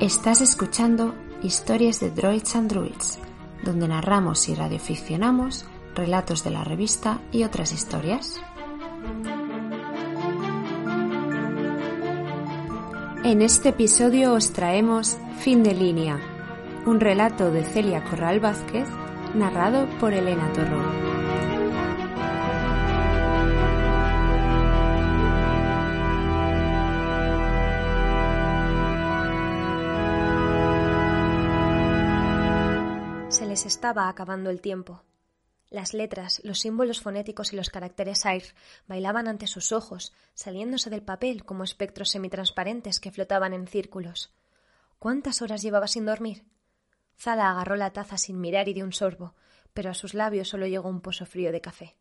Estás escuchando Historias de Droids and Druids, donde narramos y radioficcionamos relatos de la revista y otras historias. En este episodio os traemos Fin de línea, un relato de Celia Corral Vázquez, narrado por Elena Torrón. Se les estaba acabando el tiempo. Las letras, los símbolos fonéticos y los caracteres AIR bailaban ante sus ojos, saliéndose del papel como espectros semitransparentes que flotaban en círculos. ¿Cuántas horas llevaba sin dormir? Zala agarró la taza sin mirar y dio un sorbo, pero a sus labios solo llegó un pozo frío de café.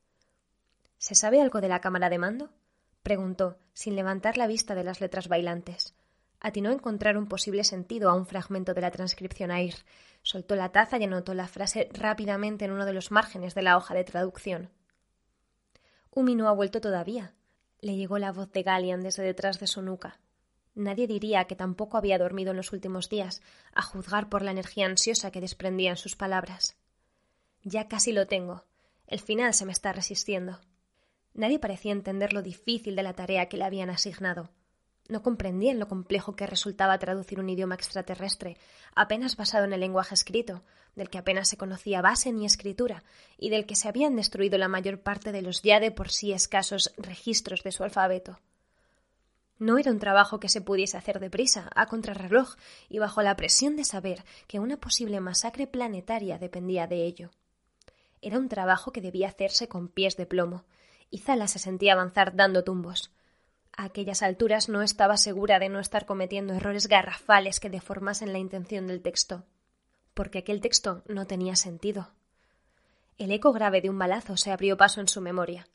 ¿Se sabe algo de la cámara de mando? preguntó, sin levantar la vista de las letras bailantes. Atinó encontrar un posible sentido a un fragmento de la transcripción AIR, Soltó la taza y anotó la frase rápidamente en uno de los márgenes de la hoja de traducción. Umi no ha vuelto todavía. Le llegó la voz de Galian desde detrás de su nuca. Nadie diría que tampoco había dormido en los últimos días, a juzgar por la energía ansiosa que desprendía en sus palabras. Ya casi lo tengo. El final se me está resistiendo. Nadie parecía entender lo difícil de la tarea que le habían asignado. No comprendían lo complejo que resultaba traducir un idioma extraterrestre, apenas basado en el lenguaje escrito, del que apenas se conocía base ni escritura, y del que se habían destruido la mayor parte de los ya de por sí escasos registros de su alfabeto. No era un trabajo que se pudiese hacer deprisa, a contrarreloj, y bajo la presión de saber que una posible masacre planetaria dependía de ello. Era un trabajo que debía hacerse con pies de plomo, y Zala se sentía avanzar dando tumbos. Aquellas alturas no estaba segura de no estar cometiendo errores garrafales que deformasen la intención del texto, porque aquel texto no tenía sentido. El eco grave de un balazo se abrió paso en su memoria.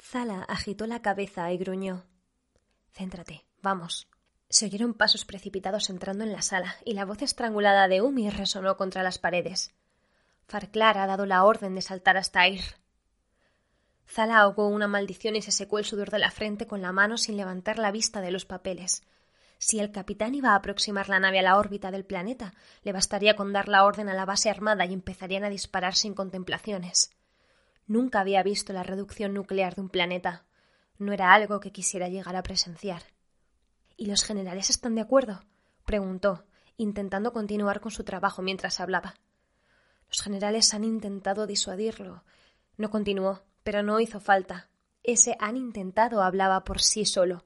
Zala agitó la cabeza y gruñó. Céntrate, vamos. Se oyeron pasos precipitados entrando en la sala, y la voz estrangulada de Umi resonó contra las paredes. Farclar ha dado la orden de saltar hasta Ir. Zala ahogó una maldición y se secó el sudor de la frente con la mano sin levantar la vista de los papeles. Si el capitán iba a aproximar la nave a la órbita del planeta, le bastaría con dar la orden a la base armada y empezarían a disparar sin contemplaciones. Nunca había visto la reducción nuclear de un planeta. No era algo que quisiera llegar a presenciar. ¿Y los generales están de acuerdo? preguntó, intentando continuar con su trabajo mientras hablaba. Los generales han intentado disuadirlo. No continuó pero no hizo falta. Ese han intentado hablaba por sí solo.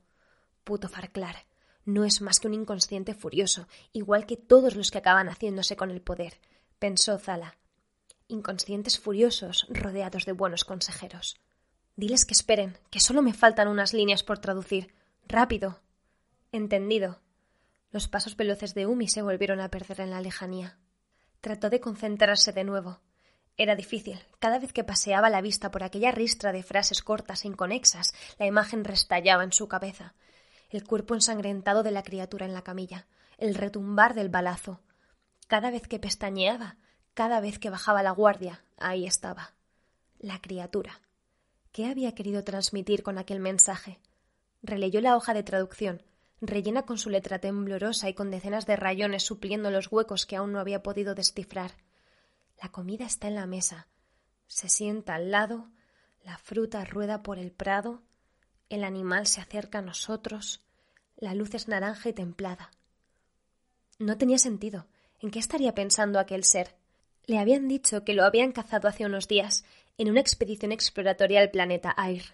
Puto Farclar. No es más que un inconsciente furioso, igual que todos los que acaban haciéndose con el poder, pensó Zala. Inconscientes furiosos rodeados de buenos consejeros. Diles que esperen, que solo me faltan unas líneas por traducir. Rápido. Entendido. Los pasos veloces de Umi se volvieron a perder en la lejanía. Trató de concentrarse de nuevo. Era difícil. Cada vez que paseaba la vista por aquella ristra de frases cortas e inconexas, la imagen restallaba en su cabeza. El cuerpo ensangrentado de la criatura en la camilla, el retumbar del balazo. Cada vez que pestañeaba, cada vez que bajaba la guardia, ahí estaba. La criatura. ¿Qué había querido transmitir con aquel mensaje? Releyó la hoja de traducción, rellena con su letra temblorosa y con decenas de rayones supliendo los huecos que aún no había podido descifrar. La comida está en la mesa. Se sienta al lado, la fruta rueda por el prado, el animal se acerca a nosotros, la luz es naranja y templada. No tenía sentido. ¿En qué estaría pensando aquel ser? Le habían dicho que lo habían cazado hace unos días en una expedición exploratoria al planeta Air.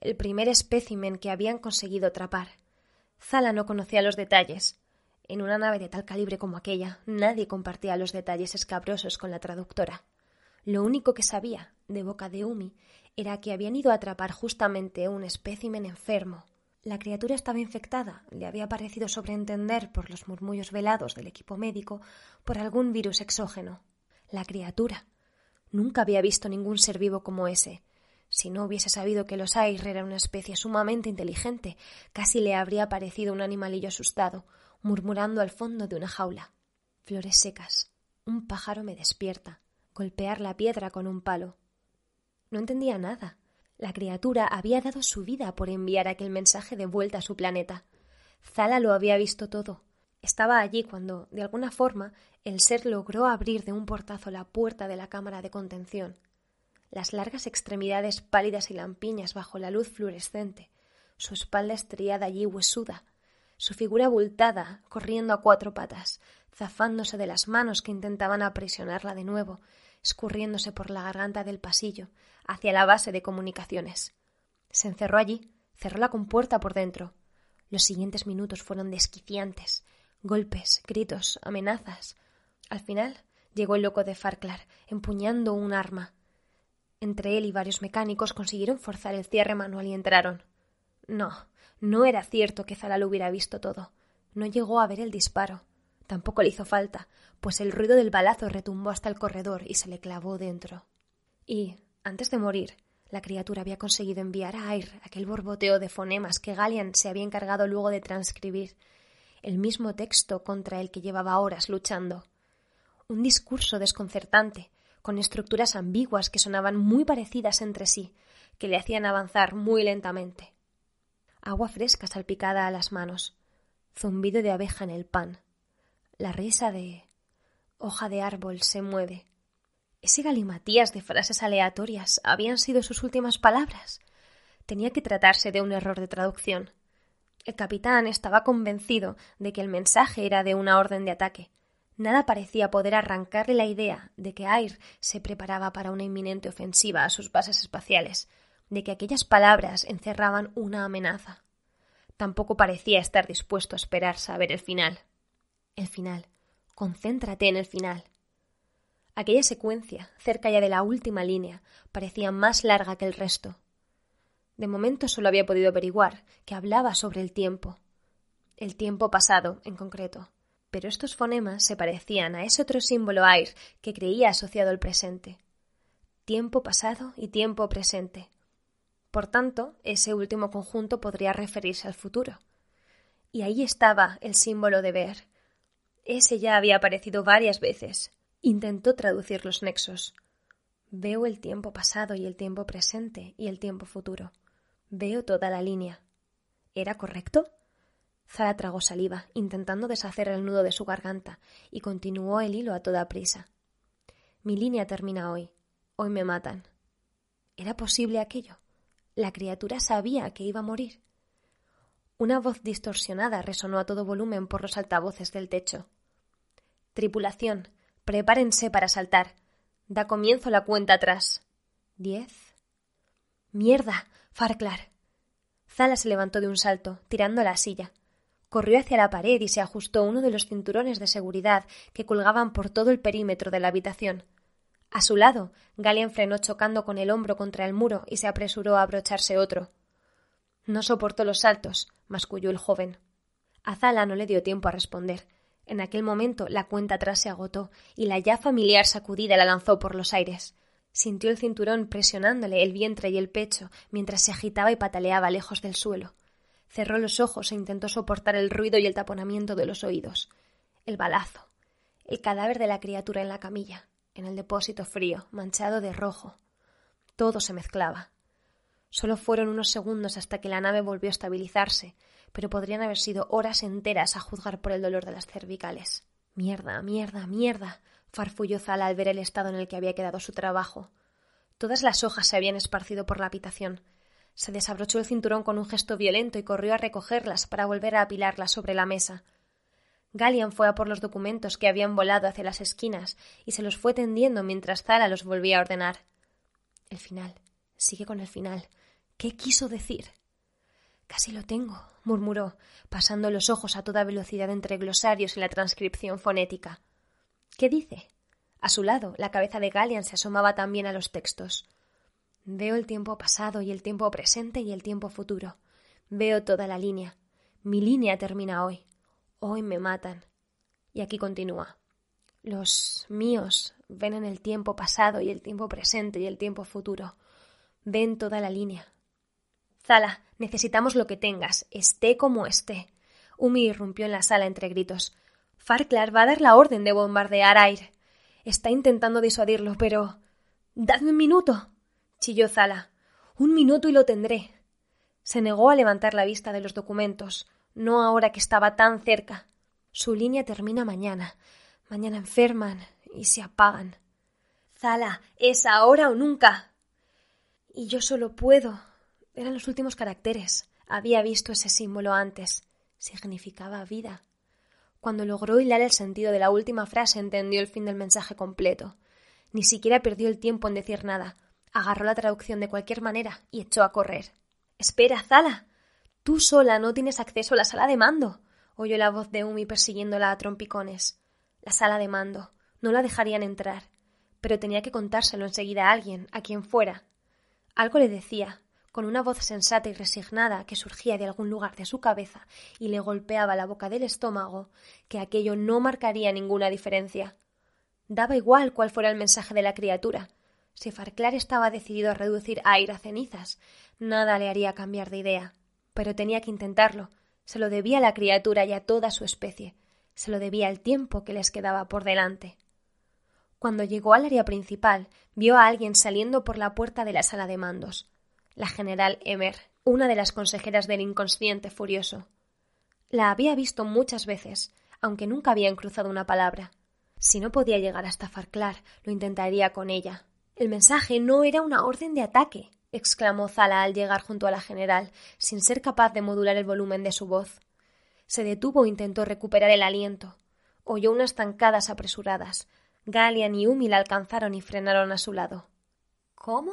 El primer espécimen que habían conseguido atrapar. Zala no conocía los detalles, en una nave de tal calibre como aquella, nadie compartía los detalles escabrosos con la traductora. Lo único que sabía, de boca de Umi, era que habían ido a atrapar justamente un espécimen enfermo. La criatura estaba infectada, le había parecido sobreentender por los murmullos velados del equipo médico por algún virus exógeno. La criatura. Nunca había visto ningún ser vivo como ese. Si no hubiese sabido que los Air era una especie sumamente inteligente, casi le habría parecido un animalillo asustado, murmurando al fondo de una jaula. Flores secas. Un pájaro me despierta. Golpear la piedra con un palo. No entendía nada. La criatura había dado su vida por enviar aquel mensaje de vuelta a su planeta. Zala lo había visto todo. Estaba allí cuando, de alguna forma, el ser logró abrir de un portazo la puerta de la cámara de contención. Las largas extremidades pálidas y lampiñas bajo la luz fluorescente, su espalda estriada y huesuda, su figura abultada, corriendo a cuatro patas, zafándose de las manos que intentaban aprisionarla de nuevo, escurriéndose por la garganta del pasillo, hacia la base de comunicaciones. Se encerró allí, cerró la compuerta por dentro. Los siguientes minutos fueron desquiciantes. Golpes, gritos, amenazas. Al final llegó el loco de Farclar, empuñando un arma. Entre él y varios mecánicos consiguieron forzar el cierre manual y entraron. No, no era cierto que Zala lo hubiera visto todo. No llegó a ver el disparo. Tampoco le hizo falta, pues el ruido del balazo retumbó hasta el corredor y se le clavó dentro. Y, antes de morir, la criatura había conseguido enviar a Air aquel borboteo de fonemas que Galian se había encargado luego de transcribir, el mismo texto contra el que llevaba horas luchando. Un discurso desconcertante, con estructuras ambiguas que sonaban muy parecidas entre sí, que le hacían avanzar muy lentamente. Agua fresca salpicada a las manos, zumbido de abeja en el pan, la risa de hoja de árbol se mueve, ese galimatías de frases aleatorias habían sido sus últimas palabras. Tenía que tratarse de un error de traducción. El capitán estaba convencido de que el mensaje era de una orden de ataque. Nada parecía poder arrancarle la idea de que Air se preparaba para una inminente ofensiva a sus bases espaciales, de que aquellas palabras encerraban una amenaza. Tampoco parecía estar dispuesto a esperar saber el final. El final. Concéntrate en el final. Aquella secuencia, cerca ya de la última línea, parecía más larga que el resto. De momento solo había podido averiguar que hablaba sobre el tiempo. El tiempo pasado, en concreto. Pero estos fonemas se parecían a ese otro símbolo air que creía asociado al presente. Tiempo pasado y tiempo presente. Por tanto, ese último conjunto podría referirse al futuro. Y ahí estaba el símbolo de ver. Ese ya había aparecido varias veces, Intentó traducir los nexos. Veo el tiempo pasado y el tiempo presente y el tiempo futuro. Veo toda la línea. ¿Era correcto? Zara tragó saliva, intentando deshacer el nudo de su garganta, y continuó el hilo a toda prisa. Mi línea termina hoy. Hoy me matan. ¿Era posible aquello? La criatura sabía que iba a morir. Una voz distorsionada resonó a todo volumen por los altavoces del techo. Tripulación, Prepárense para saltar. Da comienzo la cuenta atrás. Diez. Mierda. Farclar. Zala se levantó de un salto, tirando la silla. Corrió hacia la pared y se ajustó uno de los cinturones de seguridad que colgaban por todo el perímetro de la habitación. A su lado, Galian frenó chocando con el hombro contra el muro y se apresuró a abrocharse otro. No soportó los saltos, masculló el joven. A Zala no le dio tiempo a responder. En aquel momento la cuenta atrás se agotó y la ya familiar sacudida la lanzó por los aires. Sintió el cinturón presionándole el vientre y el pecho mientras se agitaba y pataleaba lejos del suelo. Cerró los ojos e intentó soportar el ruido y el taponamiento de los oídos. El balazo. El cadáver de la criatura en la camilla, en el depósito frío, manchado de rojo. Todo se mezclaba. Solo fueron unos segundos hasta que la nave volvió a estabilizarse, pero podrían haber sido horas enteras a juzgar por el dolor de las cervicales. Mierda, mierda, mierda. farfulló Zala al ver el estado en el que había quedado su trabajo. Todas las hojas se habían esparcido por la habitación. Se desabrochó el cinturón con un gesto violento y corrió a recogerlas para volver a apilarlas sobre la mesa. Galian fue a por los documentos que habían volado hacia las esquinas y se los fue tendiendo mientras Zala los volvía a ordenar. El final. Sigue con el final. ¿Qué quiso decir? Casi lo tengo, murmuró, pasando los ojos a toda velocidad entre glosarios y la transcripción fonética. ¿Qué dice? A su lado, la cabeza de Gallian se asomaba también a los textos. Veo el tiempo pasado y el tiempo presente y el tiempo futuro. Veo toda la línea. Mi línea termina hoy. Hoy me matan. Y aquí continúa. Los míos ven en el tiempo pasado y el tiempo presente y el tiempo futuro. Ven toda la línea. Zala, necesitamos lo que tengas, esté como esté. Umi irrumpió en la sala entre gritos. Farclar va a dar la orden de bombardear Air. Está intentando disuadirlo, pero. Dadme un minuto. chilló Zala. Un minuto y lo tendré. Se negó a levantar la vista de los documentos, no ahora que estaba tan cerca. Su línea termina mañana. Mañana enferman y se apagan. Zala, es ahora o nunca. Y yo solo puedo. Eran los últimos caracteres. Había visto ese símbolo antes. Significaba vida. Cuando logró hilar el sentido de la última frase entendió el fin del mensaje completo. Ni siquiera perdió el tiempo en decir nada. Agarró la traducción de cualquier manera y echó a correr. Espera, Zala. Tú sola no tienes acceso a la sala de mando. oyó la voz de Umi persiguiéndola a trompicones. La sala de mando. No la dejarían entrar. Pero tenía que contárselo enseguida a alguien, a quien fuera. Algo le decía, con una voz sensata y resignada que surgía de algún lugar de su cabeza y le golpeaba la boca del estómago, que aquello no marcaría ninguna diferencia. Daba igual cuál fuera el mensaje de la criatura. Si Farclar estaba decidido a reducir a a cenizas, nada le haría cambiar de idea. Pero tenía que intentarlo. Se lo debía a la criatura y a toda su especie. Se lo debía al tiempo que les quedaba por delante. Cuando llegó al área principal, vio a alguien saliendo por la puerta de la sala de mandos. La general Emer, una de las consejeras del inconsciente furioso. La había visto muchas veces, aunque nunca habían cruzado una palabra. Si no podía llegar hasta Farclar, lo intentaría con ella. El mensaje no era una orden de ataque, exclamó Zala al llegar junto a la general, sin ser capaz de modular el volumen de su voz. Se detuvo e intentó recuperar el aliento. Oyó unas zancadas apresuradas. Galian y Umi la alcanzaron y frenaron a su lado. ¿Cómo?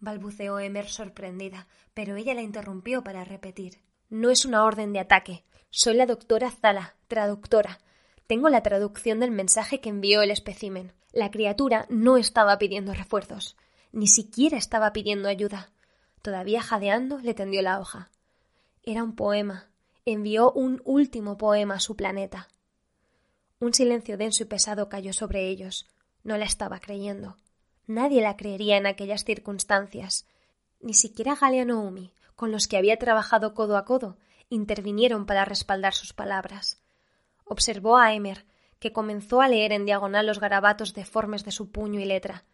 balbuceó Emer sorprendida, pero ella la interrumpió para repetir. No es una orden de ataque. Soy la doctora Zala, traductora. Tengo la traducción del mensaje que envió el espécimen. La criatura no estaba pidiendo refuerzos. Ni siquiera estaba pidiendo ayuda. Todavía jadeando, le tendió la hoja. Era un poema. Envió un último poema a su planeta. Un silencio denso y pesado cayó sobre ellos. No la estaba creyendo. Nadie la creería en aquellas circunstancias. Ni siquiera Galean o Umi, con los que había trabajado codo a codo, intervinieron para respaldar sus palabras. Observó a Emer, que comenzó a leer en diagonal los garabatos deformes de su puño y letra.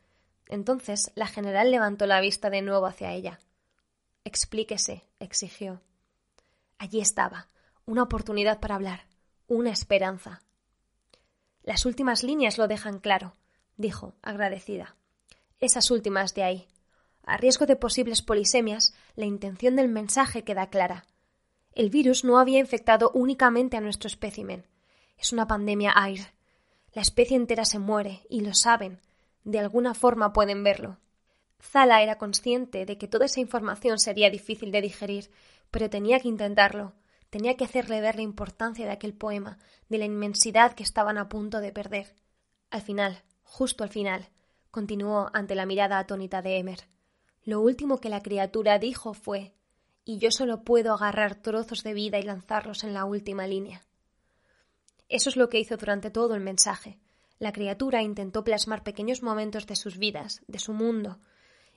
Entonces la general levantó la vista de nuevo hacia ella. Explíquese, exigió. Allí estaba, una oportunidad para hablar, una esperanza. Las últimas líneas lo dejan claro, dijo, agradecida. Esas últimas de ahí. A riesgo de posibles polisemias, la intención del mensaje queda clara. El virus no había infectado únicamente a nuestro espécimen. Es una pandemia AIR. La especie entera se muere, y lo saben, de alguna forma pueden verlo. Zala era consciente de que toda esa información sería difícil de digerir, pero tenía que intentarlo. Tenía que hacerle ver la importancia de aquel poema, de la inmensidad que estaban a punto de perder. Al final, justo al final, continuó ante la mirada atónita de Emer. Lo último que la criatura dijo fue y yo solo puedo agarrar trozos de vida y lanzarlos en la última línea. Eso es lo que hizo durante todo el mensaje. La criatura intentó plasmar pequeños momentos de sus vidas, de su mundo.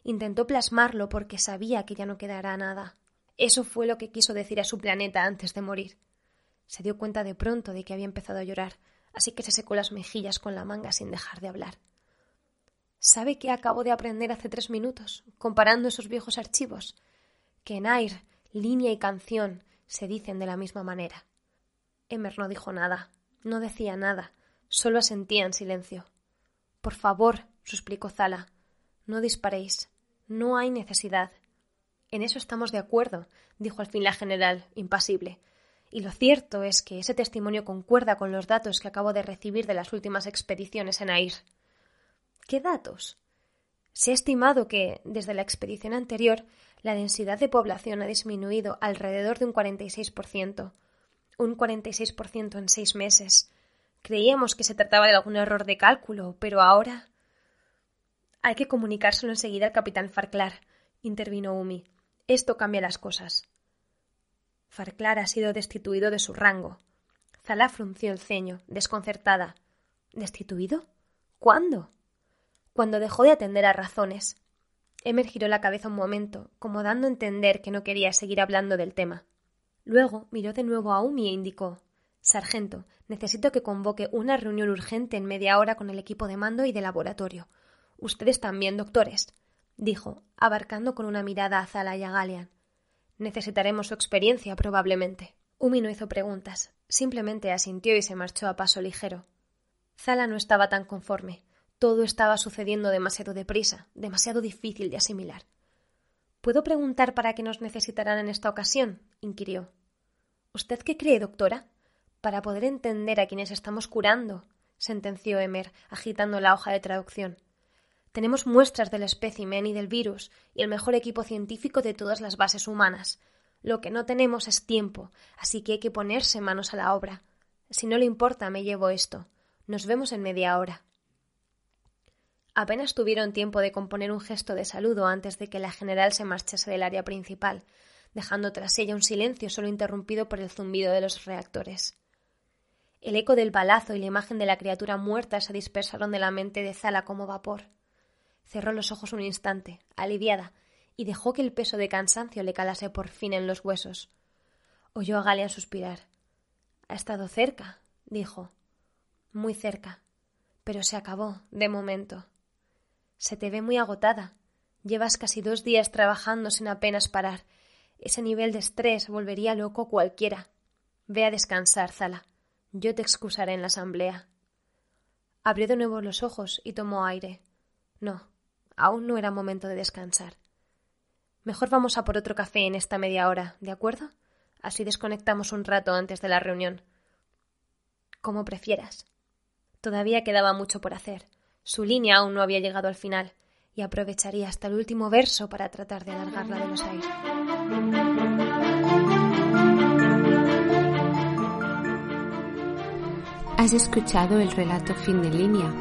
Intentó plasmarlo porque sabía que ya no quedará nada. Eso fue lo que quiso decir a su planeta antes de morir. Se dio cuenta de pronto de que había empezado a llorar, así que se secó las mejillas con la manga sin dejar de hablar. ¿Sabe qué acabo de aprender hace tres minutos, comparando esos viejos archivos? Que en air, línea y canción se dicen de la misma manera. Emer no dijo nada, no decía nada, Solo asentía en silencio. Por favor, suplicó Zala, no disparéis. No hay necesidad. En eso estamos de acuerdo, dijo al fin la general, impasible. Y lo cierto es que ese testimonio concuerda con los datos que acabo de recibir de las últimas expediciones en Air. ¿Qué datos? Se ha estimado que, desde la expedición anterior, la densidad de población ha disminuido alrededor de un 46%, un 46% en seis meses, Creíamos que se trataba de algún error de cálculo, pero ahora. Hay que comunicárselo enseguida al capitán Farclar, intervino Umi. Esto cambia las cosas. Farclar ha sido destituido de su rango. Zala frunció el ceño, desconcertada. ¿Destituido? ¿Cuándo? Cuando dejó de atender a razones. Emer giró la cabeza un momento, como dando a entender que no quería seguir hablando del tema. Luego miró de nuevo a Umi e indicó Sargento, necesito que convoque una reunión urgente en media hora con el equipo de mando y de laboratorio. Ustedes también, doctores, dijo, abarcando con una mirada a Zala y a Galian. Necesitaremos su experiencia, probablemente. Umi no hizo preguntas, simplemente asintió y se marchó a paso ligero. Zala no estaba tan conforme. Todo estaba sucediendo demasiado deprisa, demasiado difícil de asimilar. ¿Puedo preguntar para qué nos necesitarán en esta ocasión? inquirió. ¿Usted qué cree, doctora? Para poder entender a quienes estamos curando, sentenció Emer, agitando la hoja de traducción. Tenemos muestras del espécimen y del virus y el mejor equipo científico de todas las bases humanas. Lo que no tenemos es tiempo, así que hay que ponerse manos a la obra. Si no le importa, me llevo esto. Nos vemos en media hora. Apenas tuvieron tiempo de componer un gesto de saludo antes de que la general se marchase del área principal, dejando tras ella un silencio solo interrumpido por el zumbido de los reactores. El eco del balazo y la imagen de la criatura muerta se dispersaron de la mente de Zala como vapor. Cerró los ojos un instante, aliviada, y dejó que el peso de cansancio le calase por fin en los huesos. Oyó a Galian suspirar. Ha estado cerca, dijo. Muy cerca. Pero se acabó, de momento. Se te ve muy agotada. Llevas casi dos días trabajando sin apenas parar. Ese nivel de estrés volvería loco cualquiera. Ve a descansar, Zala. Yo te excusaré en la asamblea. Abrió de nuevo los ojos y tomó aire. No, aún no era momento de descansar. Mejor vamos a por otro café en esta media hora, ¿de acuerdo? Así desconectamos un rato antes de la reunión. Como prefieras. Todavía quedaba mucho por hacer. Su línea aún no había llegado al final, y aprovecharía hasta el último verso para tratar de alargarla de los aires. Has escuchado el relato fin de línea,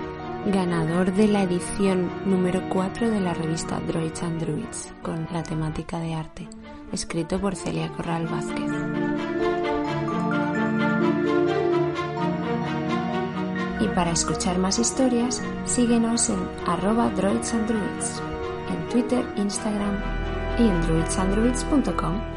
ganador de la edición número 4 de la revista Droids and Druids, con la temática de arte, escrito por Celia Corral Vázquez. Y para escuchar más historias, síguenos en arroba droids en Twitter, Instagram y en druidsandruids.com.